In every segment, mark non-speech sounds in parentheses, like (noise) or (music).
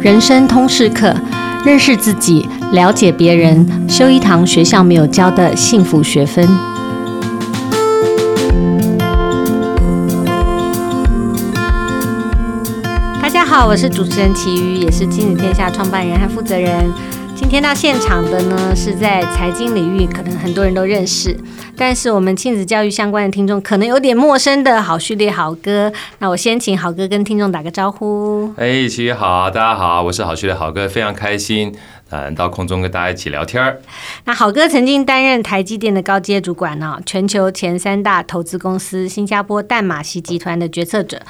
人生通识课，认识自己，了解别人，修一堂学校没有教的幸福学分。大家好，我是主持人琦瑜，也是亲子天下创办人和负责人。今天到现场的呢，是在财经领域，可能很多人都认识。但是我们亲子教育相关的听众可能有点陌生的好序列好哥，那我先请好哥跟听众打个招呼。哎，一起好，大家好，我是好序列好哥，非常开心。嗯，到空中跟大家一起聊天儿。那好哥曾经担任台积电的高阶主管呢，全球前三大投资公司新加坡淡马锡集团的决策者。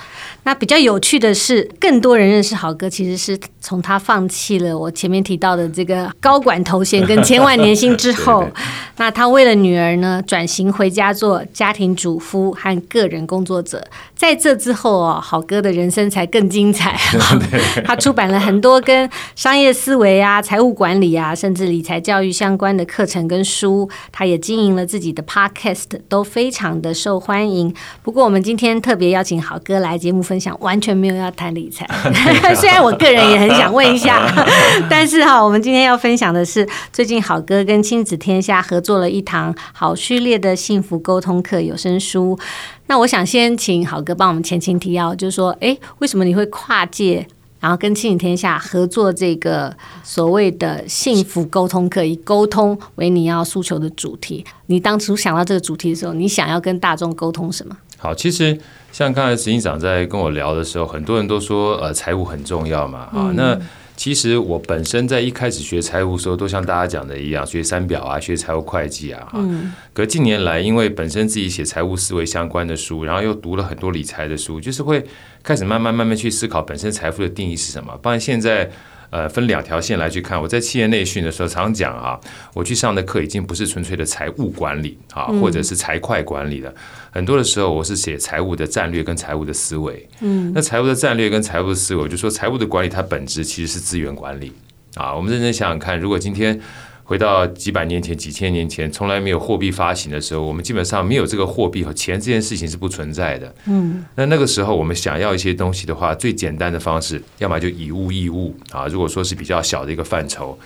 那比较有趣的是，更多人认识好哥，其实是从他放弃了我前面提到的这个高管头衔跟千万年薪之后，对对对，那他为了女儿呢，转型回家做家庭主夫和个人工作者。在这之后哦，好哥的人生才更精彩。(laughs) (laughs) 他出版了很多跟商业思维啊、财务。管理啊，甚至理财教育相关的课程跟书，他也经营了自己的 podcast，都非常的受欢迎。不过，我们今天特别邀请好哥来节目分享，完全没有要谈理财。(laughs) (laughs) 虽然我个人也很想问一下，(laughs) 但是哈，我们今天要分享的是，最近好哥跟亲子天下合作了一堂好序列的幸福沟通课有声书。那我想先请好哥帮我们前情提要，就是说，哎，为什么你会跨界？然后跟亲子天下合作这个所谓的幸福沟通课，以沟通为你要诉求的主题。你当初想到这个主题的时候，你想要跟大众沟通什么？好，其实像刚才执行长在跟我聊的时候，很多人都说呃财务很重要嘛，啊、嗯，那。其实我本身在一开始学财务的时候，都像大家讲的一样，学三表啊，学财务会计啊。嗯。可近年来，因为本身自己写财务思维相关的书，然后又读了很多理财的书，就是会开始慢慢慢慢去思考本身财富的定义是什么。不然现在。呃，分两条线来去看。我在企业内训的时候常讲啊，我去上的课已经不是纯粹的财务管理啊，或者是财会管理了。很多的时候，我是写财务的战略跟财务的思维。嗯，那财务的战略跟财务的思维，我就说财务的管理它本质其实是资源管理啊。我们认真想想看，如果今天。回到几百年前、几千年前，从来没有货币发行的时候，我们基本上没有这个货币和钱这件事情是不存在的。嗯，那那个时候我们想要一些东西的话，最简单的方式，要么就以物易物啊。如果说是比较小的一个范畴，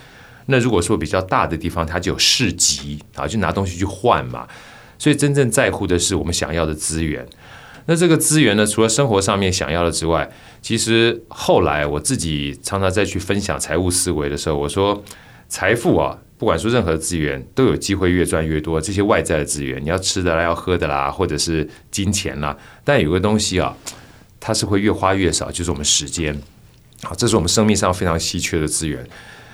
那如果说比较大的地方，它就有市集啊，就拿东西去换嘛。所以真正在乎的是我们想要的资源。那这个资源呢，除了生活上面想要的之外，其实后来我自己常常再去分享财务思维的时候，我说财富啊。不管说任何资源，都有机会越赚越多。这些外在的资源，你要吃的啦，要喝的啦，或者是金钱啦。但有个东西啊，它是会越花越少，就是我们时间。好，这是我们生命上非常稀缺的资源。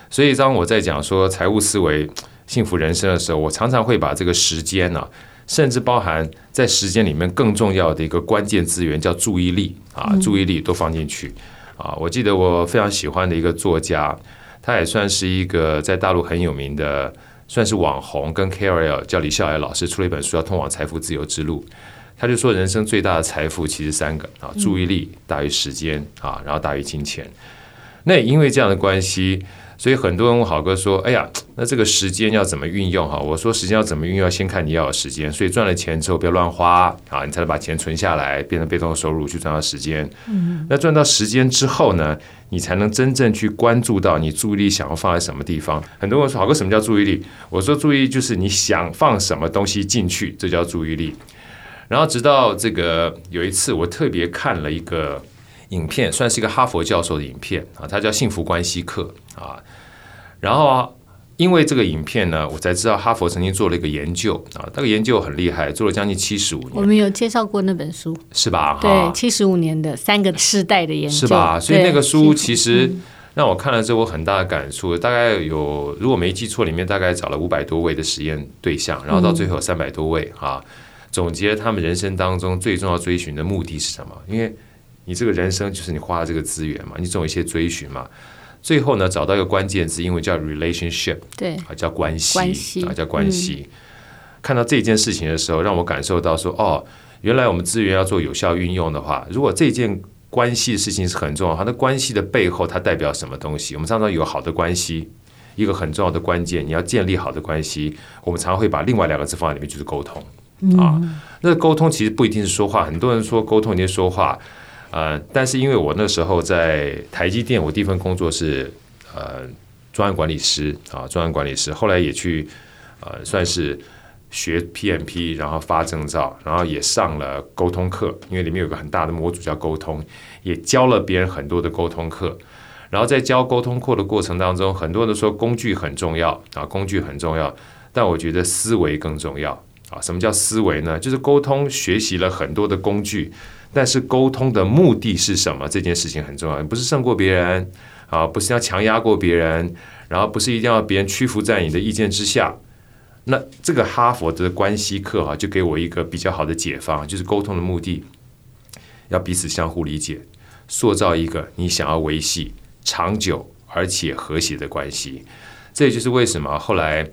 所以当我在讲说财务思维、幸福人生的时候，我常常会把这个时间呢、啊，甚至包含在时间里面更重要的一个关键资源，叫注意力啊，注意力都放进去啊。我记得我非常喜欢的一个作家。他也算是一个在大陆很有名的，算是网红跟 KOL，叫李笑来老师出了一本书，叫《通往财富自由之路》。他就说，人生最大的财富其实三个啊，注意力大于时间啊，然后大于金钱。那也因为这样的关系。所以很多人问好哥说：“哎呀，那这个时间要怎么运用？哈，我说时间要怎么运用，要先看你要有时间。所以赚了钱之后不要乱花啊，你才能把钱存下来，变成被动收入去赚到时间。嗯，那赚到时间之后呢，你才能真正去关注到你注意力想要放在什么地方。很多人说好哥，什么叫注意力？我说注意力就是你想放什么东西进去，这叫注意力。然后直到这个有一次，我特别看了一个。”影片算是一个哈佛教授的影片啊，它叫《幸福关系课》啊。然后啊，因为这个影片呢，我才知道哈佛曾经做了一个研究啊，那个研究很厉害，做了将近七十五年。我们有介绍过那本书，是吧？对，七十五年的三个世代的研究，是吧？所以那个书其实让我看了之后，我很大的感触。大概有，如果没记错，里面大概找了五百多位的实验对象，然后到最后三百多位啊，总结他们人生当中最重要追寻的目的是什么？因为你这个人生就是你花的这个资源嘛，你总有一些追寻嘛。最后呢，找到一个关键字，英文叫 relationship，对，啊叫关系，关系啊叫关系。嗯、看到这件事情的时候，让我感受到说，哦，原来我们资源要做有效运用的话，如果这件关系的事情是很重要，它的关系的背后它代表什么东西？我们常常有好的关系，一个很重要的关键，你要建立好的关系，我们常常会把另外两个字放在里面，就是沟通、嗯、啊。那沟通其实不一定是说话，很多人说沟通一定说话。呃，但是因为我那时候在台积电，我第一份工作是呃专案管理师啊，专案管理师，后来也去呃算是学 PMP，然后发证照，然后也上了沟通课，因为里面有个很大的模组叫沟通，也教了别人很多的沟通课。然后在教沟通课的过程当中，很多人都说工具很重要啊，工具很重要，但我觉得思维更重要啊。什么叫思维呢？就是沟通学习了很多的工具。但是沟通的目的是什么？这件事情很重要，不是胜过别人啊，不是要强压过别人，然后不是一定要别人屈服在你的意见之下。那这个哈佛的关系课哈、啊，就给我一个比较好的解方，就是沟通的目的要彼此相互理解，塑造一个你想要维系长久而且和谐的关系。这也就是为什么后来。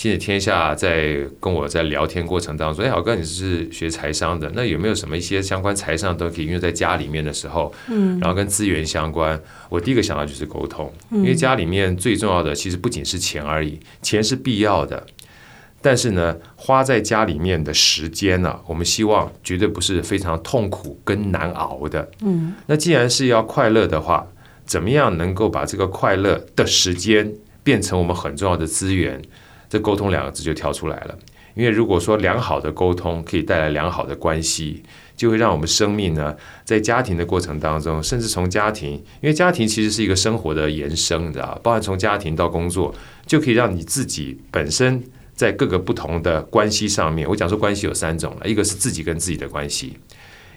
亲子天下在跟我在聊天过程当中，哎，郝哥，你是学财商的，那有没有什么一些相关财商都可以运用在家里面的时候？嗯，然后跟资源相关，我第一个想到就是沟通，因为家里面最重要的其实不仅是钱而已，钱是必要的，但是呢，花在家里面的时间呢、啊，我们希望绝对不是非常痛苦跟难熬的。嗯，那既然是要快乐的话，怎么样能够把这个快乐的时间变成我们很重要的资源？这沟通两个字就跳出来了，因为如果说良好的沟通可以带来良好的关系，就会让我们生命呢，在家庭的过程当中，甚至从家庭，因为家庭其实是一个生活的延伸，你知道，包含从家庭到工作，就可以让你自己本身在各个不同的关系上面，我讲说关系有三种了，一个是自己跟自己的关系，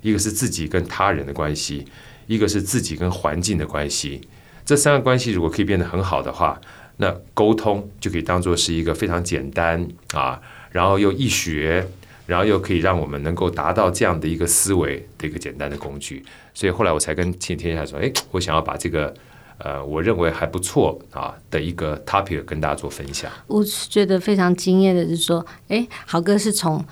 一个是自己跟他人的关系，一个是自己跟环境的关系。这三个关系如果可以变得很好的话，那沟通就可以当做是一个非常简单啊，然后又易学，然后又可以让我们能够达到这样的一个思维的一个简单的工具。所以后来我才跟亲子天下说，哎，我想要把这个呃，我认为还不错啊的一个 topic 跟大家做分享。我是觉得非常惊艳的是说，哎，豪哥是从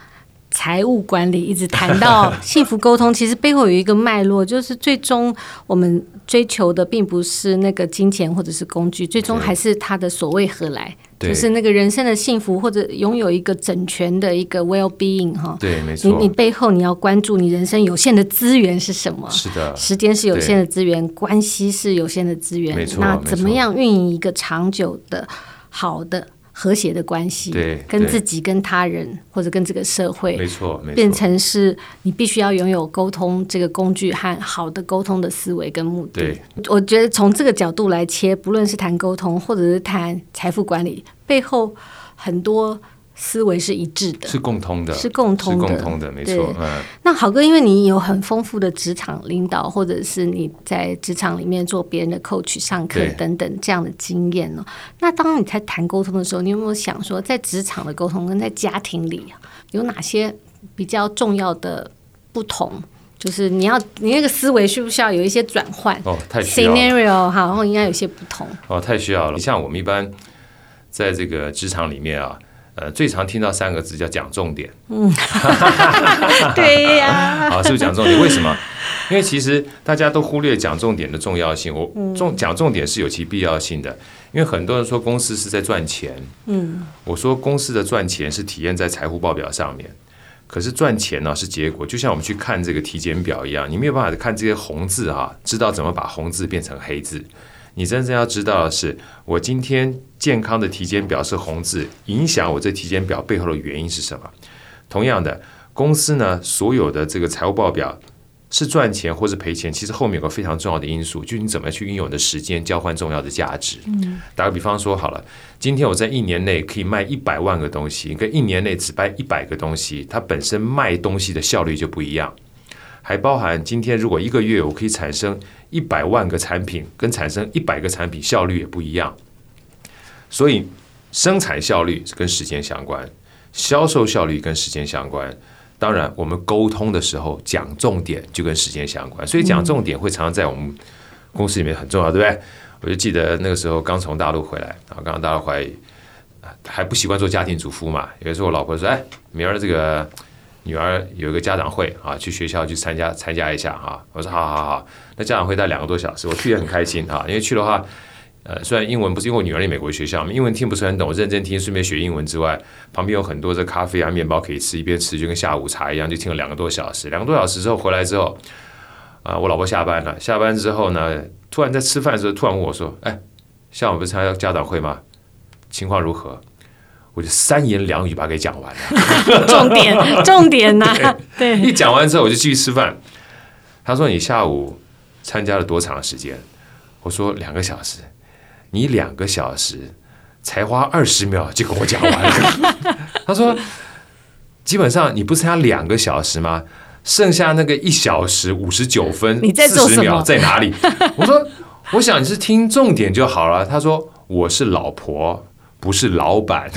财务管理一直谈到 (laughs) 幸福沟通，其实背后有一个脉络，就是最终我们。追求的并不是那个金钱或者是工具，最终还是他的所谓何来，就是那个人生的幸福或者拥有一个整全的一个 well being 哈。对，没错。你你背后你要关注你人生有限的资源是什么？是的。时间是有限的资源，关系是有限的资源。没错。那怎么样运营一个长久的好的？和谐的关系，对，跟自己、跟他人或者跟这个社会，没错，没错，变成是你必须要拥有沟通这个工具和好的沟通的思维跟目的。对，我觉得从这个角度来切，不论是谈沟通或者是谈财富管理，背后很多。思维是一致的，是共通的，是共通的，是共通的，没错。嗯，那好哥，因为你有很丰富的职场领导，或者是你在职场里面做别人的 coach、上课等等这样的经验呢？那当你在谈沟通的时候，你有没有想说，在职场的沟通跟在家庭里有哪些比较重要的不同？就是你要你那个思维需不需要有一些转换？哦，太需要。Scenario 哈，然后应该有些不同。哦，太需要了。你像我们一般在这个职场里面啊。呃，最常听到三个字叫讲重点。嗯，(laughs) 对呀。好，是不是讲重点？为什么？因为其实大家都忽略讲重点的重要性。我重讲重点是有其必要性的，因为很多人说公司是在赚钱。嗯，我说公司的赚钱是体现在财务报表上面，可是赚钱呢是结果。就像我们去看这个体检表一样，你没有办法看这些红字哈，知道怎么把红字变成黑字。你真正要知道的是，我今天健康的体检表是红字，影响我这体检表背后的原因是什么？同样的，公司呢，所有的这个财务报表是赚钱或是赔钱，其实后面有个非常重要的因素，就是你怎么去运用你的时间交换重要的价值。嗯，打个比方说好了，今天我在一年内可以卖一百万个东西，跟一年内只卖一百个东西，它本身卖东西的效率就不一样。还包含今天如果一个月我可以产生。一百万个产品跟产生一百个产品效率也不一样，所以生产效率是跟时间相关，销售效率跟时间相关。当然，我们沟通的时候讲重点就跟时间相关，所以讲重点会常常在我们公司里面很重要，对不对？我就记得那个时候刚从大陆回来，啊，刚从大陆回来还不习惯做家庭主妇嘛。有时候我老婆说：“哎，明儿这个。”女儿有一个家长会啊，去学校去参加参加一下哈。我说好好好，那家长会待两个多小时，我去也很开心哈。因为去的话，呃，虽然英文不是因为我女儿在美国学校嘛，英文听不是很懂，我认真听，顺便学英文之外，旁边有很多的咖啡啊、面包可以吃，一边吃就跟下午茶一样，就听了两个多小时。两个多小时之后回来之后，啊，我老婆下班了，下班之后呢，突然在吃饭的时候，突然问我说：“哎，下午不是参加家长会吗？情况如何？”我就三言两语把它给讲完了。(laughs) 重点，重点呐、啊！对，一讲完之后，我就继续吃饭。他说：“你下午参加了多长时间？”我说：“两个小时。”你两个小时才花二十秒就跟我讲完了。(laughs) 他说：“基本上你不是参加两个小时吗？剩下那个一小时五十九分四十秒在哪里？”我说：“我想你是听重点就好了。”他说：“我是老婆，不是老板，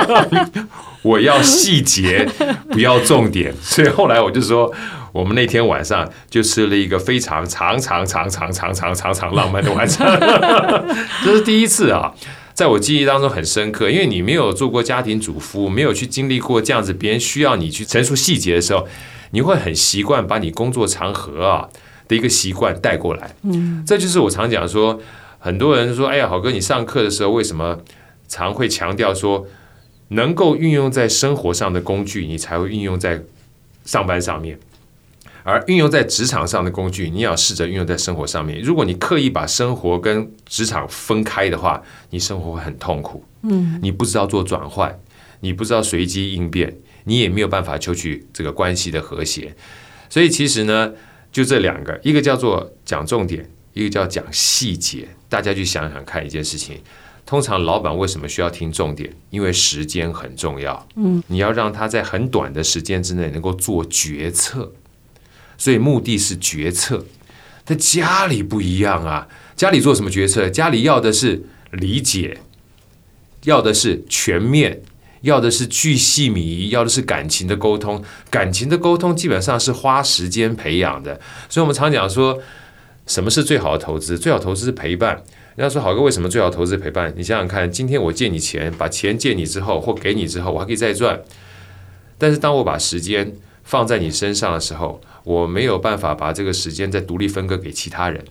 (laughs) 我要细节，不要重点。”所以后来我就说。我们那天晚上就吃了一个非常长长长长长长长长浪漫的晚餐，(laughs) 这是第一次啊，在我记忆当中很深刻，因为你没有做过家庭主妇，没有去经历过这样子，别人需要你去陈述细节的时候，你会很习惯把你工作场合啊的一个习惯带过来。嗯，这就是我常讲说，很多人说，哎呀，好哥，你上课的时候为什么常会强调说，能够运用在生活上的工具，你才会运用在上班上面。而运用在职场上的工具，你要试着运用在生活上面。如果你刻意把生活跟职场分开的话，你生活会很痛苦。嗯，你不知道做转换，你不知道随机应变，你也没有办法求取这个关系的和谐。所以其实呢，就这两个，一个叫做讲重点，一个叫讲细节。大家去想想看一件事情，通常老板为什么需要听重点？因为时间很重要。嗯，你要让他在很短的时间之内能够做决策。所以目的是决策，在家里不一样啊！家里做什么决策？家里要的是理解，要的是全面，要的是巨细靡遗，要的是感情的沟通。感情的沟通基本上是花时间培养的。所以我们常讲说，什么是最好的投资？最好投资是陪伴。人家说，好哥为什么最好投资陪伴？你想想看，今天我借你钱，把钱借你之后或给你之后，我还可以再赚。但是当我把时间放在你身上的时候，我没有办法把这个时间再独立分割给其他人，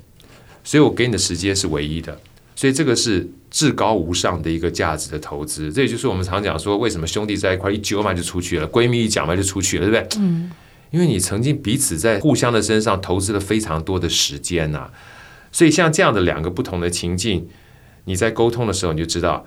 所以我给你的时间是唯一的，所以这个是至高无上的一个价值的投资。这也就是我们常讲说，为什么兄弟在一块一揪嘛就出去了，闺蜜一讲嘛就出去了，对不对？嗯，因为你曾经彼此在互相的身上投资了非常多的时间呐、啊，所以像这样的两个不同的情境，你在沟通的时候你就知道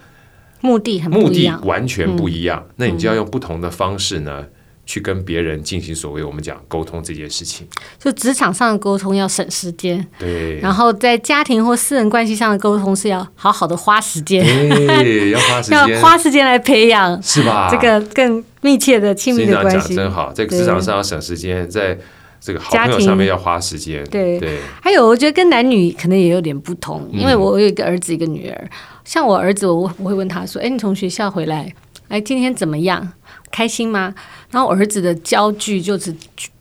目的很不一样，目的完全不一样，嗯、那你就要用不同的方式呢。去跟别人进行所谓我们讲沟通这件事情，就职场上的沟通要省时间，对。然后在家庭或私人关系上的沟通是要好好的花时间，对，要花 (laughs) 时间，要花时间来培养，是吧？这个更密切的亲密的关系，真好。在职场上要省时间，在这个好朋友上面要花时间，对对。还有，我觉得跟男女可能也有点不同，因为我有一个儿子，一个女儿。像我儿子，我我会问他说：“哎，你从学校回来，哎，今天怎么样？开心吗？”然后我儿子的焦距就是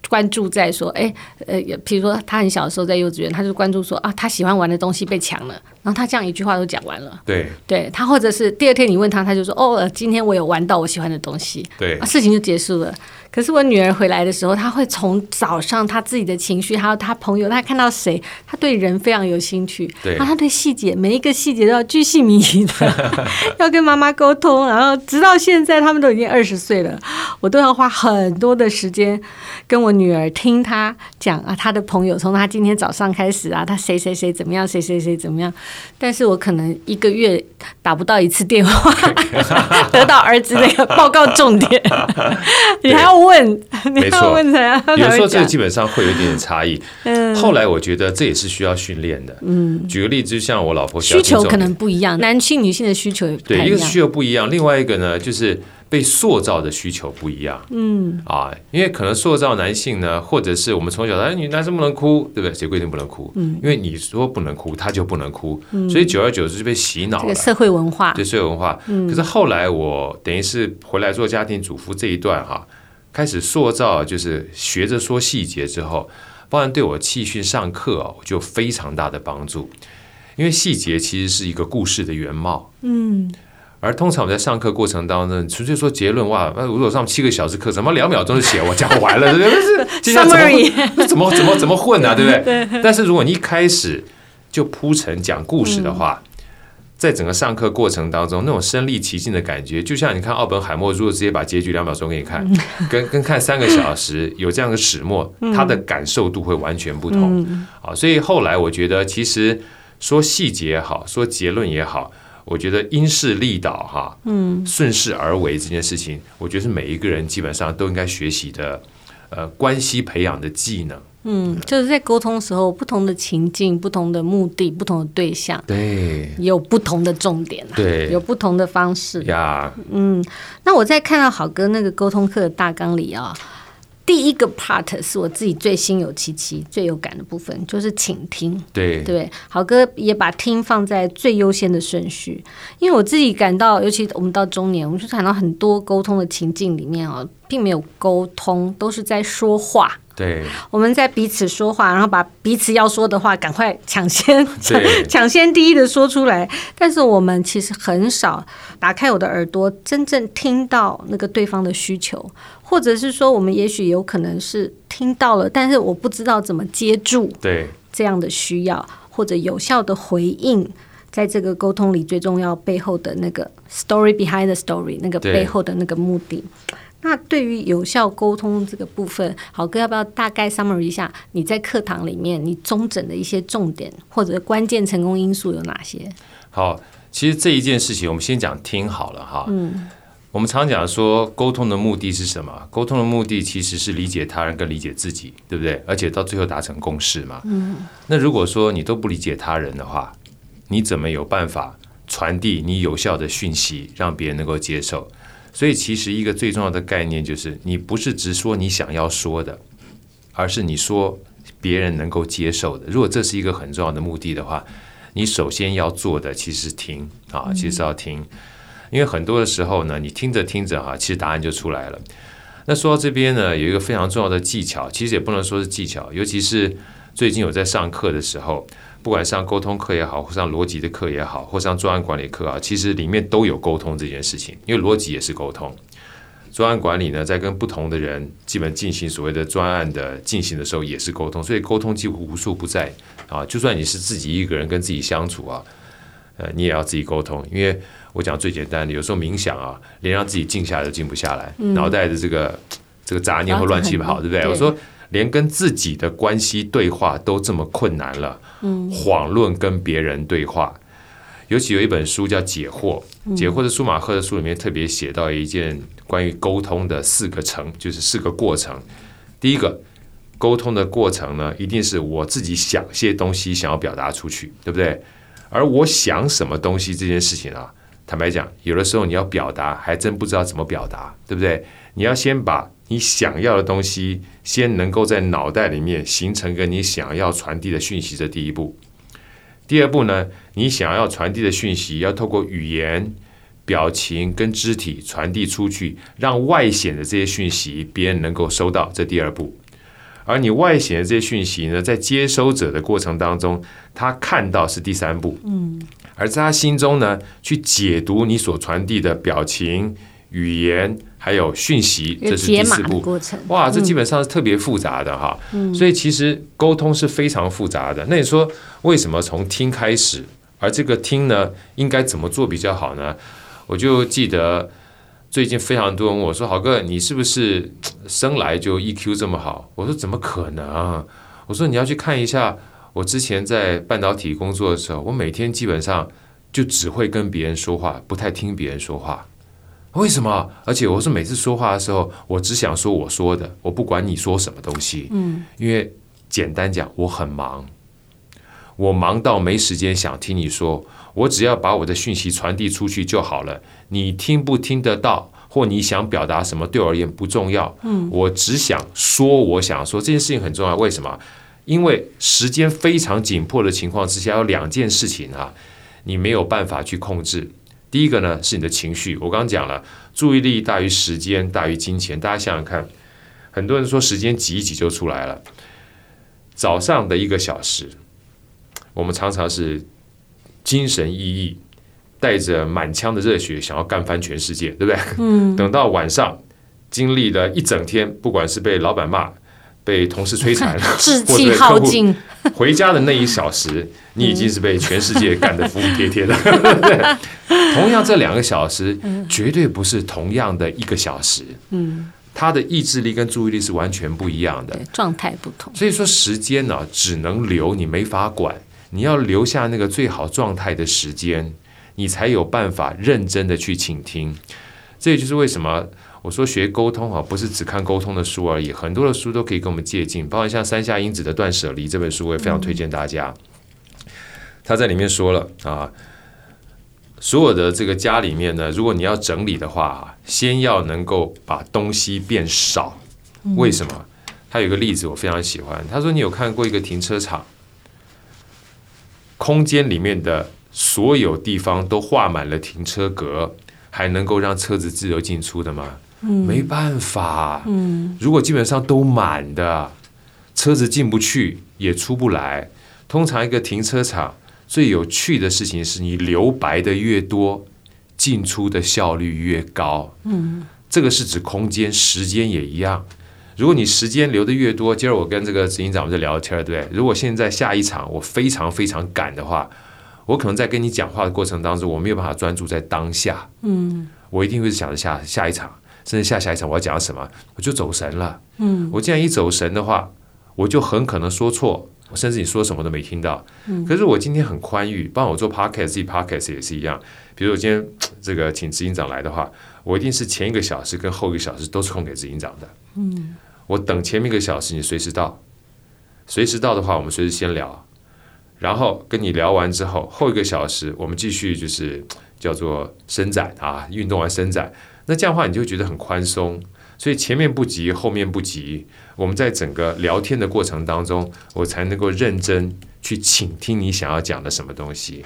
关注在说，哎，呃，比如说他很小的时候在幼稚园，他就关注说啊，他喜欢玩的东西被抢了，然后他这样一句话都讲完了。对，对他或者是第二天你问他，他就说，哦，今天我有玩到我喜欢的东西，对，啊，事情就结束了。可是我女儿回来的时候，她会从早上她自己的情绪，还有她朋友，她看到谁，她对人非常有兴趣。对，然后她对细节，每一个细节都要巨细靡遗的，(laughs) 要跟妈妈沟通。然后直到现在，他们都已经二十岁了，我都要花很多的时间跟我女儿听她讲啊，她的朋友从她今天早上开始啊，她谁谁谁怎么样，谁谁谁怎么样。但是我可能一个月打不到一次电话，(laughs) 得到儿子那个报告重点，(laughs) 你还要。问，没错，才有时候这个基本上会有一点点差异。嗯，后来我觉得这也是需要训练的。嗯，举个例子，就像我老婆需求可能不一样，男性女性的需求也不一样。对，一个需求不一样，另外一个呢，就是被塑造的需求不一样。嗯啊，因为可能塑造男性呢，或者是我们从小哎，你男生不能哭，对不对？谁规定不能哭？嗯，因为你说不能哭，他就不能哭。嗯，所以久而久之就被洗脑了。这个社会文化，对社会文化。嗯，可是后来我等于是回来做家庭主妇这一段哈。开始塑造，就是学着说细节之后，包含对我气训上课哦，就非常大的帮助。因为细节其实是一个故事的原貌，嗯。而通常我们在上课过程当中，纯粹说结论哇，那如果上七个小时课，怎么两秒钟就写我讲完了？对不对？怎么怎么怎么怎么混啊？(laughs) 对不对？但是如果你一开始就铺陈讲故事的话，在整个上课过程当中，那种身临其境的感觉，就像你看奥本海默，如果直接把结局两秒钟给你看，跟跟看三个小时 (laughs) 有这样的始末，他的感受度会完全不同。啊，所以后来我觉得，其实说细节也好，说结论也好，我觉得因势利导哈，嗯，顺势而为这件事情，我觉得是每一个人基本上都应该学习的，呃，关系培养的技能。嗯，就是在沟通的时候，不同的情境、不同的目的、不同的对象，对，有不同的重点，对，有不同的方式呀。嗯，那我在看到好哥那个沟通课的大纲里啊，第一个 part 是我自己最心有戚戚、最有感的部分，就是倾听。对对，好哥也把听放在最优先的顺序，因为我自己感到，尤其我们到中年，我们就谈到很多沟通的情境里面啊，并没有沟通，都是在说话。对，我们在彼此说话，然后把彼此要说的话赶快抢先对 (laughs) 抢先第一的说出来。但是我们其实很少打开我的耳朵，真正听到那个对方的需求，或者是说，我们也许有可能是听到了，但是我不知道怎么接住对这样的需要，或者有效的回应，在这个沟通里最重要背后的那个 story behind the story，那个背后的那个目的。那对于有效沟通这个部分，好哥要不要大概 summary 一下？你在课堂里面你中整的一些重点或者关键成功因素有哪些？好，其实这一件事情，我们先讲听好了哈。嗯，我们常讲说沟通的目的是什么？沟通的目的其实是理解他人跟理解自己，对不对？而且到最后达成共识嘛。嗯。那如果说你都不理解他人的话，你怎么有办法传递你有效的讯息，让别人能够接受？所以，其实一个最重要的概念就是，你不是直说你想要说的，而是你说别人能够接受的。如果这是一个很重要的目的的话，你首先要做的其实是听啊，其实要听。因为很多的时候呢，你听着听着哈，其实答案就出来了。那说到这边呢，有一个非常重要的技巧，其实也不能说是技巧，尤其是最近有在上课的时候。不管上沟通课也好，或上逻辑的课也好，或上专案管理课啊，其实里面都有沟通这件事情。因为逻辑也是沟通，专案管理呢，在跟不同的人基本进行所谓的专案的进行的时候，也是沟通。所以沟通几乎无处不在啊。就算你是自己一个人跟自己相处啊，呃，你也要自己沟通。因为我讲最简单的，有时候冥想啊，连让自己静下来都静不下来，嗯、脑袋的这个这个杂念会乱七八糟，对不对？对我说。连跟自己的关系对话都这么困难了，嗯，遑论跟别人对话。尤其有一本书叫《解惑》，《解惑》的舒马赫的书里面特别写到一件关于沟通的四个程，就是四个过程。第一个，沟通的过程呢，一定是我自己想些东西想要表达出去，对不对？而我想什么东西这件事情啊，坦白讲，有的时候你要表达，还真不知道怎么表达，对不对？你要先把。你想要的东西，先能够在脑袋里面形成个你想要传递的讯息，这第一步。第二步呢，你想要传递的讯息要透过语言、表情跟肢体传递出去，让外显的这些讯息别人能够收到，这第二步。而你外显的这些讯息呢，在接收者的过程当中，他看到是第三步。嗯，而在他心中呢，去解读你所传递的表情、语言。还有讯息，这是第四步。哇，这基本上是特别复杂的哈。嗯、所以其实沟通是非常复杂的。那你说为什么从听开始？而这个听呢，应该怎么做比较好呢？我就记得最近非常多人问我说：“好哥，你是不是生来就 EQ 这么好？”我说：“怎么可能？”我说：“你要去看一下，我之前在半导体工作的时候，我每天基本上就只会跟别人说话，不太听别人说话。”为什么？而且我是每次说话的时候，我只想说我说的，我不管你说什么东西。嗯，因为简单讲，我很忙，我忙到没时间想听你说，我只要把我的讯息传递出去就好了。你听不听得到，或你想表达什么，对我而言不重要。嗯，我只想说我想说，这件事情很重要。为什么？因为时间非常紧迫的情况之下，有两件事情啊，你没有办法去控制。第一个呢，是你的情绪，我刚刚讲了，注意力大于时间大于金钱。大家想想看，很多人说时间挤一挤就出来了。早上的一个小时，我们常常是精神奕奕，带着满腔的热血，想要干翻全世界，对不对？嗯。等到晚上，经历了一整天，不管是被老板骂，被同事摧残，(laughs) 志气耗尽，回家的那一小时，(laughs) 你已经是被全世界干得服服帖帖的。(laughs) 同样，这两个小时绝对不是同样的一个小时。嗯，他的意志力跟注意力是完全不一样的，状态不同。所以说，时间呢，只能留，你没法管。你要留下那个最好状态的时间，你才有办法认真的去倾听。这也就是为什么。我说学沟通啊，不是只看沟通的书而已，很多的书都可以跟我们借鉴，包括像三下英子的《断舍离》这本书，我也非常推荐大家。他在里面说了啊，所有的这个家里面呢，如果你要整理的话，先要能够把东西变少。为什么？他有一个例子我非常喜欢，他说你有看过一个停车场，空间里面的所有地方都画满了停车格，还能够让车子自由进出的吗？没办法，嗯如果基本上都满的，车子进不去也出不来。通常一个停车场最有趣的事情是你留白的越多，进出的效率越高。嗯，这个是指空间，时间也一样。如果你时间留的越多，今儿我跟这个执行长我们在聊天，对不对？如果现在下一场我非常非常赶的话，我可能在跟你讲话的过程当中，我没有办法专注在当下。嗯，我一定会想着下下一场。甚至下下一场我要讲什么，我就走神了。嗯，我既然一走神的话，我就很可能说错，甚至你说什么都没听到。嗯，可是我今天很宽裕，帮我做 podcast，自己 podcast 也是一样。比如我今天 (tsk) 这个请执行长来的话，我一定是前一个小时跟后一个小时都是空给执行长的。嗯，我等前面一个小时，你随时到，随时到的话，我们随时先聊，然后跟你聊完之后，后一个小时我们继续就是叫做伸展啊，运动完伸展。那这样的话，你就觉得很宽松，所以前面不急，后面不急。我们在整个聊天的过程当中，我才能够认真去倾听你想要讲的什么东西。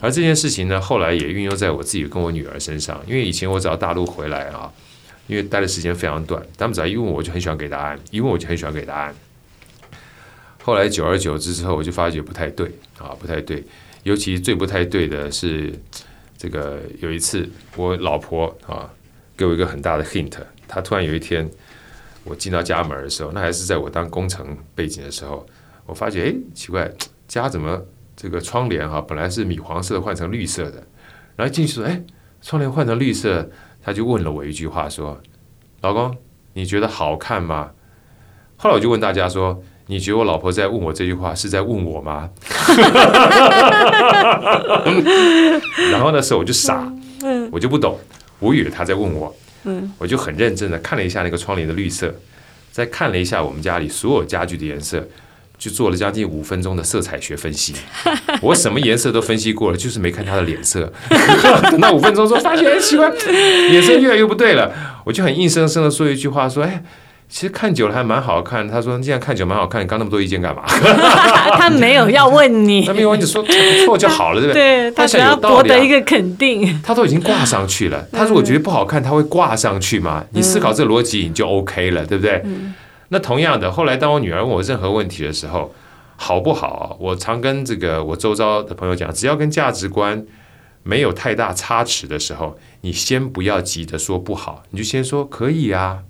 而这件事情呢，后来也运用在我自己跟我女儿身上。因为以前我只要大陆回来啊，因为待的时间非常短，他们只要一问我就很喜欢给答案，一问我就很喜欢给答案。后来久而久之之后，我就发觉不太对啊，不太对。尤其最不太对的是，这个有一次我老婆啊。给我一个很大的 hint，他突然有一天，我进到家门的时候，那还是在我当工程背景的时候，我发觉，哎，奇怪，家怎么这个窗帘哈，本来是米黄色换成绿色的，然后进去说，哎，窗帘换成绿色，他就问了我一句话，说，老公，你觉得好看吗？后来我就问大家说，你觉得我老婆在问我这句话是在问我吗？(laughs) 然后那时候我就傻，我就不懂。我以为他在问我，嗯我就很认真的看了一下那个窗帘的绿色，再看了一下我们家里所有家具的颜色，就做了将近五分钟的色彩学分析。(laughs) 我什么颜色都分析过了，就是没看他的脸色。(laughs) 等到五分钟之后，发现哎奇怪，脸色越来越不对了，我就很硬生生的说一句话说，哎。其实看久了还蛮好看。他说：“你既然看久蛮好看，你刚那么多意见干嘛？” (laughs) 他没有要问你，他没有问你说错不错就好了，对不对？对，他想要博得一个肯定。他都已经挂上去了。他如果觉得不好看，他会挂上去嘛？你思考这个逻辑，你就 OK 了，对不对？那同样的，后来当我女儿问我任何问题的时候，好不好？我常跟这个我周遭的朋友讲，只要跟价值观没有太大差池的时候，你先不要急着说不好，你就先说可以啊。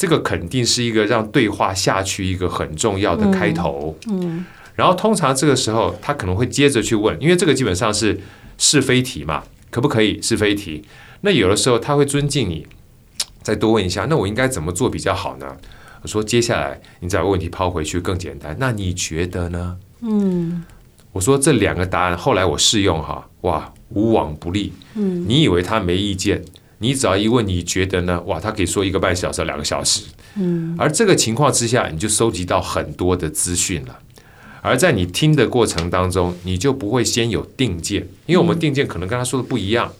这个肯定是一个让对话下去一个很重要的开头。嗯，然后通常这个时候他可能会接着去问，因为这个基本上是是非题嘛，可不可以是非题？那有的时候他会尊敬你，再多问一下，那我应该怎么做比较好呢？我说接下来你再把问题抛回去更简单，那你觉得呢？嗯，我说这两个答案后来我试用哈，哇，无往不利。嗯，你以为他没意见？你只要一问，你觉得呢？哇，他可以说一个半小时、两个小时。嗯，而这个情况之下，你就收集到很多的资讯了。而在你听的过程当中，你就不会先有定见，因为我们定见可能跟他说的不一样。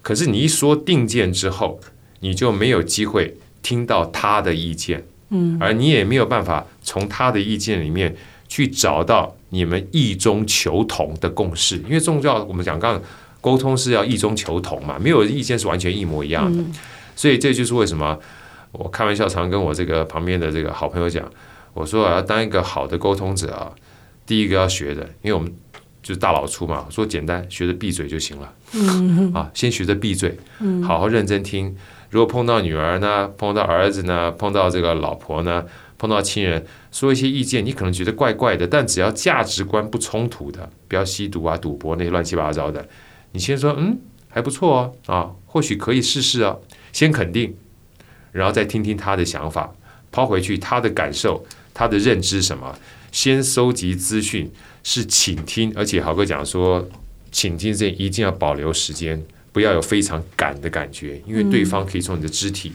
可是你一说定见之后，你就没有机会听到他的意见。嗯，而你也没有办法从他的意见里面去找到你们异中求同的共识。因为宗教我们讲刚刚。沟通是要异中求同嘛，没有意见是完全一模一样的，嗯、所以这就是为什么我开玩笑常跟我这个旁边的这个好朋友讲，我说我要当一个好的沟通者啊，第一个要学的，因为我们就是大老粗嘛，说简单，学着闭嘴就行了，嗯、啊，先学着闭嘴，好好认真听。如果碰到女儿呢，碰到儿子呢，碰到这个老婆呢，碰到亲人说一些意见，你可能觉得怪怪的，但只要价值观不冲突的，不要吸毒啊、赌博那些乱七八糟的，你先说嗯还不错哦啊，或许可以试试哦，先肯定，然后再听听他的想法，抛回去他的感受、他的认知什么，先收集资讯是倾听，而且豪哥讲说，倾听这一定要保留时间，不要有非常赶的感觉，因为对方可以从你的肢体、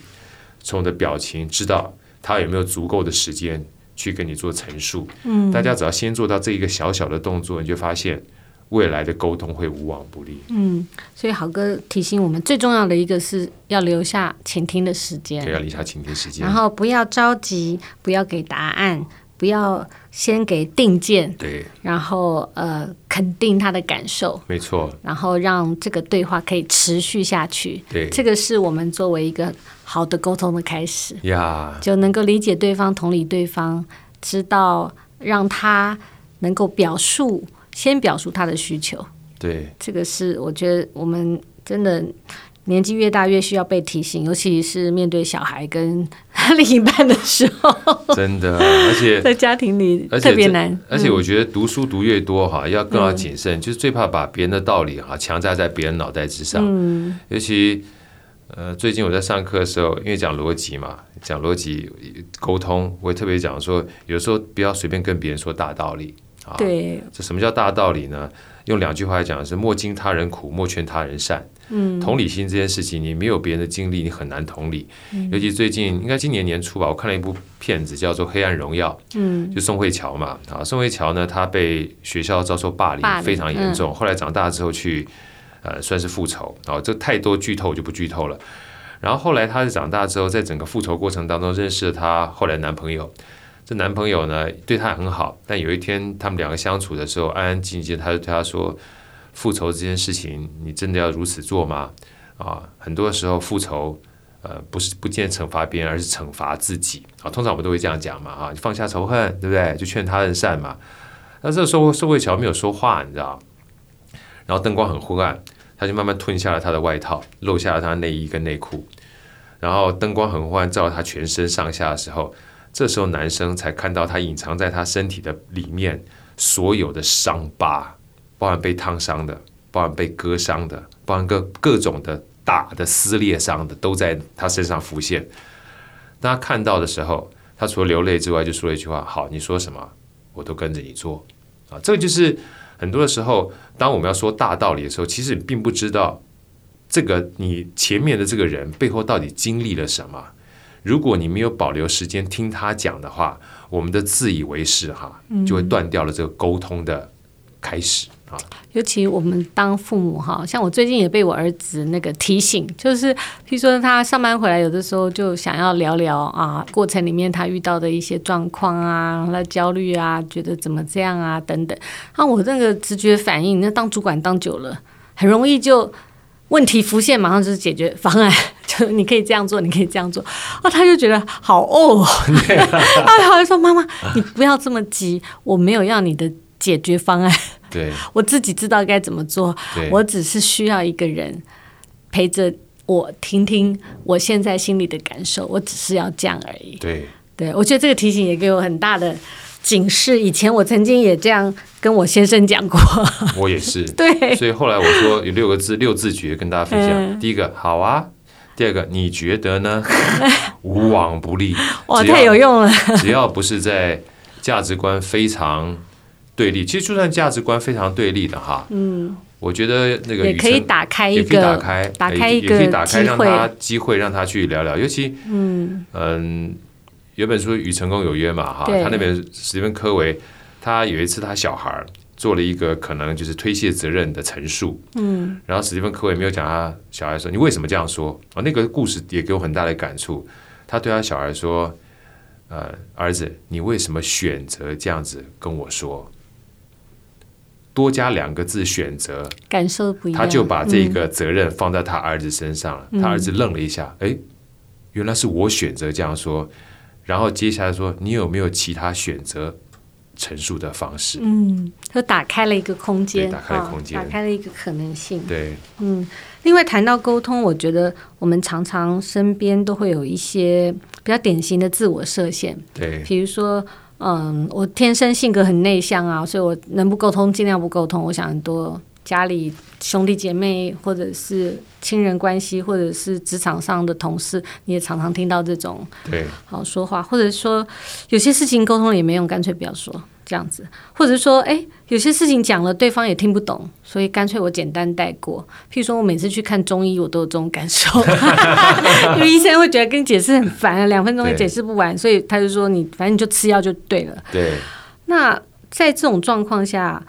从你的表情知道。他有没有足够的时间去跟你做陈述？嗯，大家只要先做到这一个小小的动作，你就发现未来的沟通会无往不利。嗯，所以好哥提醒我们，最重要的一个是要留下倾听的时间，对，要留下倾听时间，然后不要着急，不要给答案，不要先给定见，对，然后呃肯定他的感受，没错，然后让这个对话可以持续下去。对，这个是我们作为一个。好的沟通的开始。呀。就能够理解对方，同理对方，知道让他能够表述，先表述他的需求。对，这个是我觉得我们真的年纪越大越需要被提醒，尤其是面对小孩跟另一半的时候。真的，而且 (laughs) 在家庭里特别难。而且我觉得读书读越多哈，要更要谨慎，嗯、就是最怕把别人的道理哈强加在别人脑袋之上，嗯、尤其。呃，最近我在上课的时候，因为讲逻辑嘛，讲逻辑沟通，我也特别讲说，有时候不要随便跟别人说大道理啊。对，这什么叫大道理呢？用两句话来讲是：莫经他人苦，莫劝他人善。嗯，同理心这件事情，你没有别人的经历，你很难同理。嗯，尤其最近，应该今年年初吧，我看了一部片子，叫做《黑暗荣耀》。嗯，就宋慧乔嘛，啊，宋慧乔呢，她被学校遭受霸凌，霸凌非常严重，嗯，后来长大之后去。呃，算是复仇哦，这太多剧透我就不剧透了。然后后来她长大之后，在整个复仇过程当中认识了她后来男朋友。这男朋友呢，对她很好，但有一天他们两个相处的时候，安安静静，他就对她说：“复仇这件事情，你真的要如此做吗？”啊，很多时候复仇，呃，不是不见惩罚别人，而是惩罚自己啊。通常我们都会这样讲嘛，啊，放下仇恨，对不对？就劝他人善嘛。那这个时候，宋慧乔没有说话，你知道？然后灯光很昏暗。他就慢慢吞下了他的外套，露下了他的内衣跟内裤，然后灯光很昏暗，照他全身上下的时候，这时候男生才看到他隐藏在他身体的里面所有的伤疤，包含被烫伤的，包含被割伤的，包含各各种的打的撕裂伤的，都在他身上浮现。当他看到的时候，他除了流泪之外，就说了一句话：“好，你说什么，我都跟着你做。”啊，这个就是。很多的时候，当我们要说大道理的时候，其实你并不知道这个你前面的这个人背后到底经历了什么。如果你没有保留时间听他讲的话，我们的自以为是哈，就会断掉了这个沟通的开始。啊，尤其我们当父母哈，像我最近也被我儿子那个提醒，就是譬如说他上班回来，有的时候就想要聊聊啊，过程里面他遇到的一些状况啊，他焦虑啊，觉得怎么这样啊等等。啊，我那个直觉反应，那当主管当久了，很容易就问题浮现，马上就是解决方案，(laughs) 就你可以这样做，你可以这样做。啊，他就觉得好哦，(laughs) 他好像说妈妈，你不要这么急，我没有要你的解决方案。对，(laughs) 我自己知道该怎么做，我只是需要一个人陪着我，听听我现在心里的感受，我只是要这样而已。对，对我觉得这个提醒也给我很大的警示。以前我曾经也这样跟我先生讲过，(laughs) 我也是。(laughs) 对，所以后来我说有六个字，六字诀跟大家分享。嗯、第一个，好啊；第二个，你觉得呢？(laughs) 无往不利，哇，太有用了。只要不是在价值观非常。对立，其实就算价值观非常对立的哈，嗯，我觉得那个也可以打开一个，打开，打开一个也可以打开，让他机会让他去聊聊。尤其，嗯嗯，有本书《与成功有约》嘛，哈，他那边史蒂芬·科维，他有一次他小孩做了一个可能就是推卸责任的陈述，嗯，然后史蒂芬·科维没有讲他小孩说你为什么这样说啊？那个故事也给我很大的感触。他对他小孩说，呃，儿子，你为什么选择这样子跟我说？多加两个字，选择感受不一样，他就把这个责任放在他儿子身上了。嗯、他儿子愣了一下，哎，原来是我选择这样说。然后接下来说，你有没有其他选择陈述的方式。嗯，就打开了一个空间，打开了空间，哦，打开了一个可能性。对，嗯。另外谈到沟通，我觉得我们常常身边都会有一些比较典型的自我设限。对，比如说，嗯，我天生性格很内向啊，所以我能不沟通尽量不沟通。我想很多家里兄弟姐妹，或者是亲人关系，或者是职场上的同事，你也常常听到这种对好说话，或者说有些事情沟通也没用，干脆不要说。这样子，或者说，哎，有些事情讲了，对方也听不懂，所以干脆我简单带过。譬如说，我每次去看中医，我都有这种感受，(laughs) 因为医生会觉得跟你解释很烦啊，两分钟也解释不完，所以他就说你反正你就吃药就对了。对。那在这种状况下，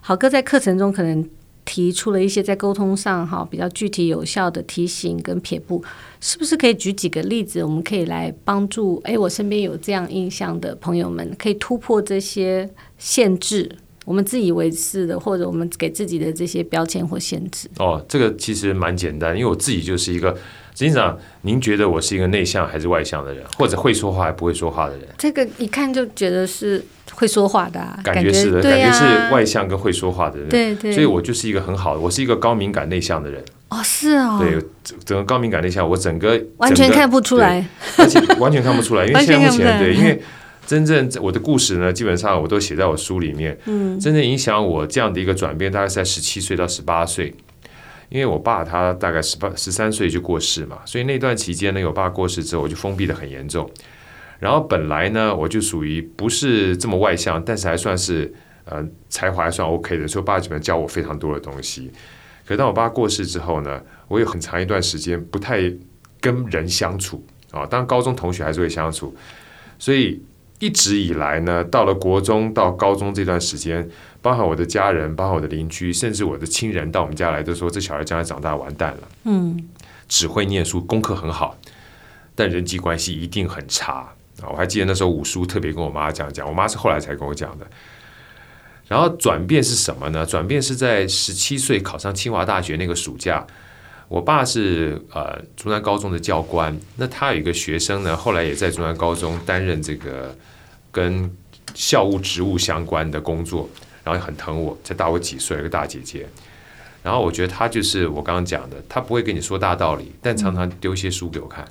好哥在课程中可能提出了一些在沟通上哈比较具体有效的提醒跟撇步。是不是可以举几个例子？我们可以来帮助哎，我身边有这样印象的朋友们，可以突破这些限制，我们自以为是的，或者我们给自己的这些标签或限制。哦，这个其实蛮简单，因为我自己就是一个。实际上，您觉得我是一个内向还是外向的人，或者会说话还不会说话的人？这个一看就觉得是会说话的，啊，感觉是的，感觉是外向跟会说话的人。对对，所以我就是一个很好的，我是一个高敏感内向的人。哦，是哦。对，整个高敏感内向，我整个完全看不出来，而且完全看不出来，(laughs) 因为现在目前对，因为真正我的故事呢，基本上我都写在我书里面。嗯，真正影响我这样的一个转变，大概是在十七岁到十八岁。因为我爸他大概十八十三岁就过世嘛，所以那段期间呢，我爸过世之后，我就封闭得很严重。然后本来呢，我就属于不是这么外向，但是还算是呃才华还算 OK 的，所以我爸基本教我非常多的东西。可当我爸过世之后呢，我有很长一段时间不太跟人相处啊，当高中同学还是会相处，所以一直以来呢，到了国中到高中这段时间。包含我的家人，包含我的邻居，甚至我的亲人到我们家来，都说这小孩将来长大完蛋了。嗯，只会念书，功课很好，但人际关系一定很差啊！我还记得那时候五叔特别跟我妈这样讲，我妈是后来才跟我讲的。然后转变是什么呢？转变是在十七岁考上清华大学那个暑假，我爸是呃中山高中的教官，那他有一个学生呢，后来也在中山高中担任这个跟校务职务相关的工作。然后很疼我，才大我几岁，一个大姐姐。然后我觉得她就是我刚刚讲的，她不会跟你说大道理，但常常丢一些书给我看。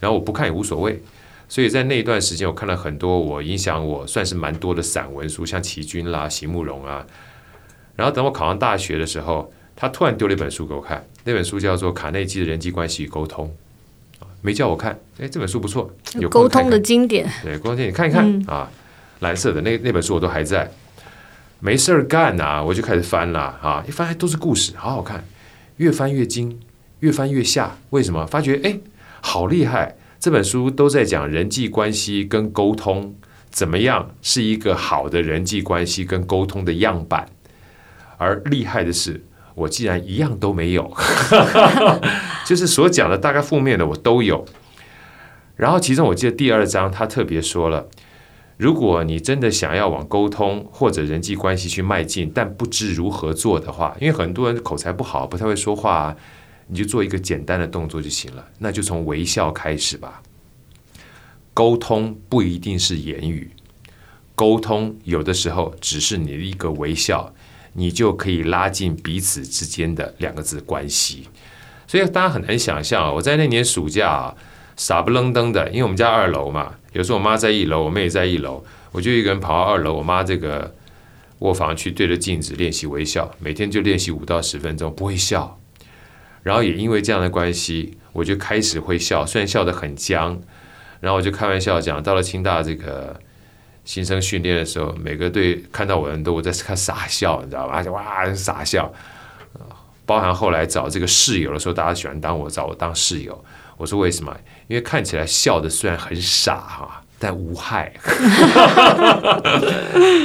然后我不看也无所谓。所以在那一段时间，我看了很多我影响我算是蛮多的散文书，像齐君啦、席慕容啊。然后等我考上大学的时候，她突然丢了一本书给我看，那本书叫做《卡内基的人际关系与沟通》，没叫我看。哎，这本书不错，有沟通的经典。对，沟通经典，你看一看、嗯、啊，蓝色的那那本书我都还在。没事儿干呐、我就开始翻了啊！一翻都是故事，好好看，越翻越精，越翻越下。为什么？发觉哎，好厉害！这本书都在讲人际关系跟沟通，怎么样是一个好的人际关系跟沟通的样板。而厉害的是，我竟然一样都没有，(laughs) 就是所讲的大概负面的我都有。然后其中我记得第二章他特别说了。如果你真的想要往沟通或者人际关系去迈进，但不知如何做的话，因为很多人口才不好，不太会说话，你就做一个简单的动作就行了，那就从微笑开始吧。沟通不一定是言语，沟通有的时候只是你的一个微笑，你就可以拉近彼此之间的两个字关系。所以大家很难想象，我在那年暑假啊，傻不愣登的，因为我们家二楼嘛。有时候我妈在一楼，我妹也在一楼，我就一个人跑到二楼，我妈这个卧房去对着镜子练习微笑，每天就练习五到十分钟，不会笑。然后也因为这样的关系，我就开始会笑，虽然笑得很僵。然后我就开玩笑讲，到了清大这个新生训练的时候，每个队看到我的人都我在看傻笑，你知道吧？就哇傻笑。包含后来找这个室友的时候，大家喜欢当我找我当室友。我说为什么？因为看起来笑的虽然很傻哈，但无害。(laughs)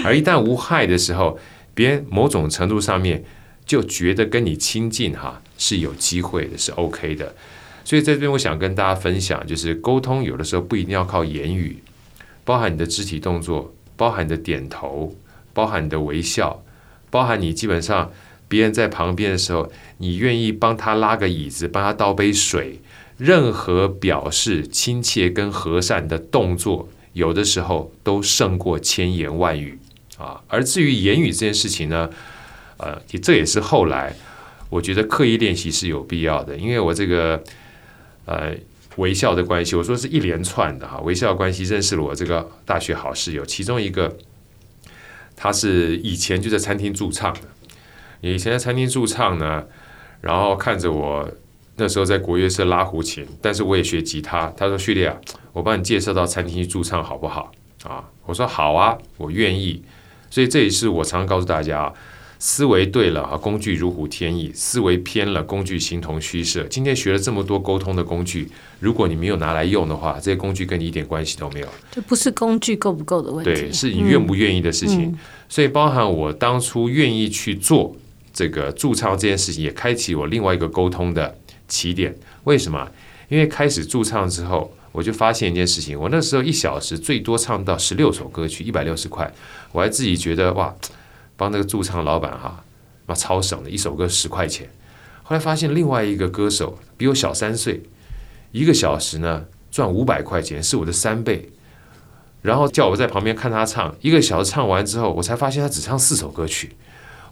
而一旦无害的时候，别人某种程度上面就觉得跟你亲近哈是有机会的，是 OK 的。所以在这边，我想跟大家分享，就是沟通有的时候不一定要靠言语，包含你的肢体动作，包含你的点头，包含你的微笑，包含你基本上别人在旁边的时候，你愿意帮他拉个椅子，帮他倒杯水。任何表示亲切跟和善的动作，有的时候都胜过千言万语。啊。而至于言语这件事情呢，呃，这也是后来我觉得刻意练习是有必要的，因为我这个呃微笑的关系，我说是一连串的哈，微笑关系认识了我这个大学好室友，其中一个他是以前就在餐厅驻唱的，以前在餐厅驻唱呢，然后看着我。那时候在国乐社拉胡琴，但是我也学吉他。他说：“旭烈啊，我帮你介绍到餐厅去驻唱好不好？”啊，我说：“好啊，我愿意。”所以这也是我常常告诉大家：思维对了啊，工具如虎添翼；思维偏了，工具形同虚设。今天学了这么多沟通的工具，如果你没有拿来用的话，这些工具跟你一点关系都没有。这不是工具够不够的问题，对，是你愿不愿意的事情。嗯、所以，包含我当初愿意去做这个驻唱这件事情，也开启我另外一个沟通的。起点，为什么？因为开始驻唱之后，我就发现一件事情。我那时候一小时最多唱到十六首歌曲，一百六十块，我还自己觉得哇，帮那个驻唱老板哈，那超省的，一首歌十块钱。后来发现另外一个歌手比我小三岁，一个小时呢赚五百块钱，是我的三倍。然后叫我在旁边看他唱，一个小时唱完之后，我才发现他只唱四首歌曲，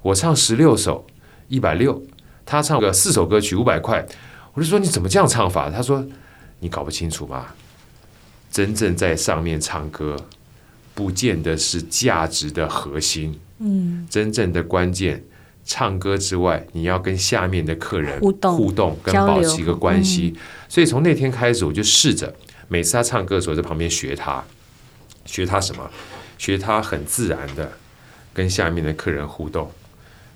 我唱十六首，一百六。他唱个四首歌曲五百块，我就说你怎么这样唱法？他说你搞不清楚吗？真正在上面唱歌，不见得是价值的核心。嗯，真正的关键，唱歌之外，你要跟下面的客人互动，互动跟保持一个关系。所以从那天开始，我就试着每次他唱歌的时候，在旁边学他，学他什么？学他很自然的跟下面的客人互动。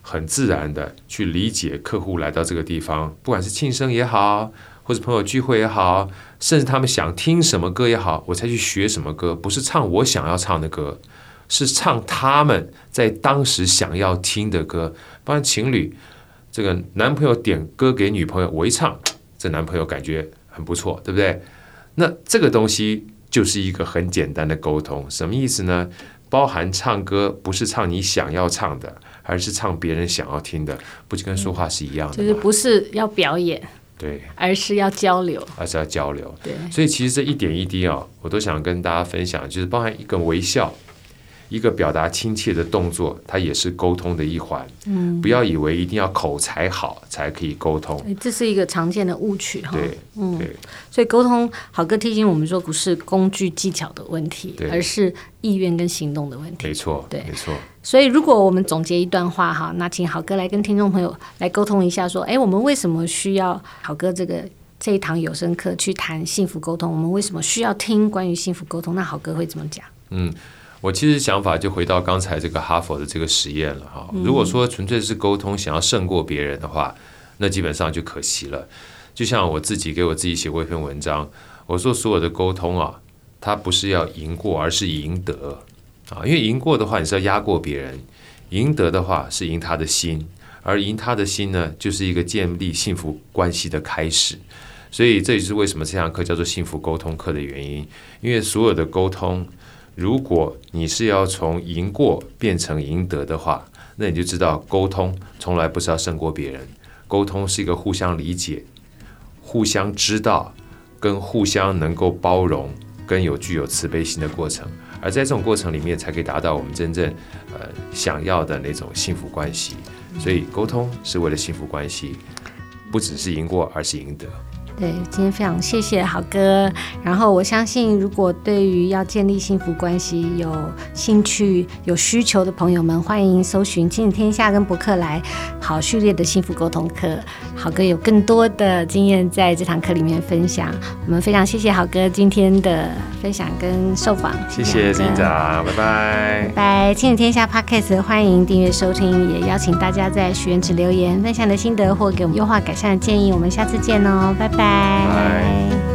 很自然的去理解客户来到这个地方，不管是庆生也好，或者朋友聚会也好，甚至他们想听什么歌也好，我才去学什么歌。不是唱我想要唱的歌，是唱他们在当时想要听的歌。不然情侣，这个男朋友点歌给女朋友，我一唱，这男朋友感觉很不错，对不对？那这个东西就是一个很简单的沟通，什么意思呢？包含唱歌不是唱你想要唱的。而是唱别人想要听的，不就跟说话是一样的？就是不是要表演，对，而是要交流，而是要交流。对，所以其实这一点一滴啊、哦，我都想跟大家分享，就是包含一个微笑。一个表达亲切的动作，它也是沟通的一环。嗯，不要以为一定要口才好才可以沟通，这是一个常见的误区哈。对，嗯，对。所以沟通，好哥提醒我们说，不是工具技巧的问题，而是意愿跟行动的问题。没错，对，没错。所以，如果我们总结一段话哈，那请好哥来跟听众朋友来沟通一下，说，哎，我们为什么需要好哥这个这一堂有声课去谈幸福沟通？我们为什么需要听关于幸福沟通？那好哥会怎么讲？嗯。我其实想法就回到刚才这个哈佛的这个实验了哈。如果说纯粹是沟通，想要胜过别人的话，那基本上就可惜了。就像我自己给我自己写过一篇文章，我说所有的沟通啊，它不是要赢过，而是赢得啊。因为赢过的话，你是要压过别人；赢得的话，是赢他的心。而赢他的心呢，就是一个建立幸福关系的开始。所以这也是为什么这堂课叫做幸福沟通课的原因。因为所有的沟通。如果你是要从赢过变成赢得的话，那你就知道沟通从来不是要胜过别人，沟通是一个互相理解、互相知道、跟互相能够包容、跟有具有慈悲心的过程，而在这种过程里面，才可以达到我们真正呃想要的那种幸福关系。所以，沟通是为了幸福关系，不只是赢过，而是赢得。对，今天非常谢谢好哥。然后我相信，如果对于要建立幸福关系有兴趣、有需求的朋友们，欢迎搜寻亲子天下跟博客来好序列的幸福沟通课。好哥有更多的经验在这堂课里面分享。我们非常谢谢好哥今天的分享跟受访。谢谢执行长，拜拜。拜拜。亲子天下 Podcast 欢迎订阅收听，也邀请大家在许愿池留言，分享的心得或给我们优化改善的建议。我们下次见哦，拜拜拜。拜。